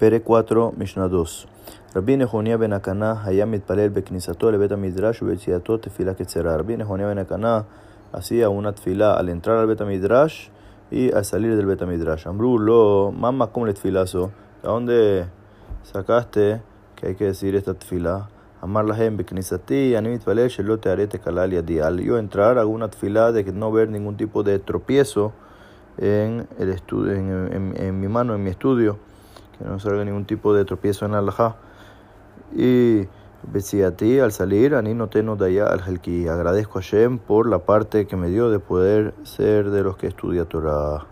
Pere 4, Mishnah 2. Rabbi Nehonia ben Akana hayam mitpalel beknisato le beta midrash ubechiato tefila ketzera. Rabbi Nehonia ben Akana hacía una tefila al entrar al beta midrash y al salir del beta midrash. Amru lo, mamá, ¿cómo le tefilazo? ¿De dónde sacaste que hay que decir esta tefila? Amar la gente beknisati, animit palel shelo te arete kalal yadi. Al yo entrar hago una tefila de que no ver ningún tipo de tropiezo en, el estudio, en mi mano, en mi estudio que no salga ningún tipo de tropiezo en la Y a ti al salir, Ani no te allá al que agradezco a Shem por la parte que me dio de poder ser de los que estudia Torah.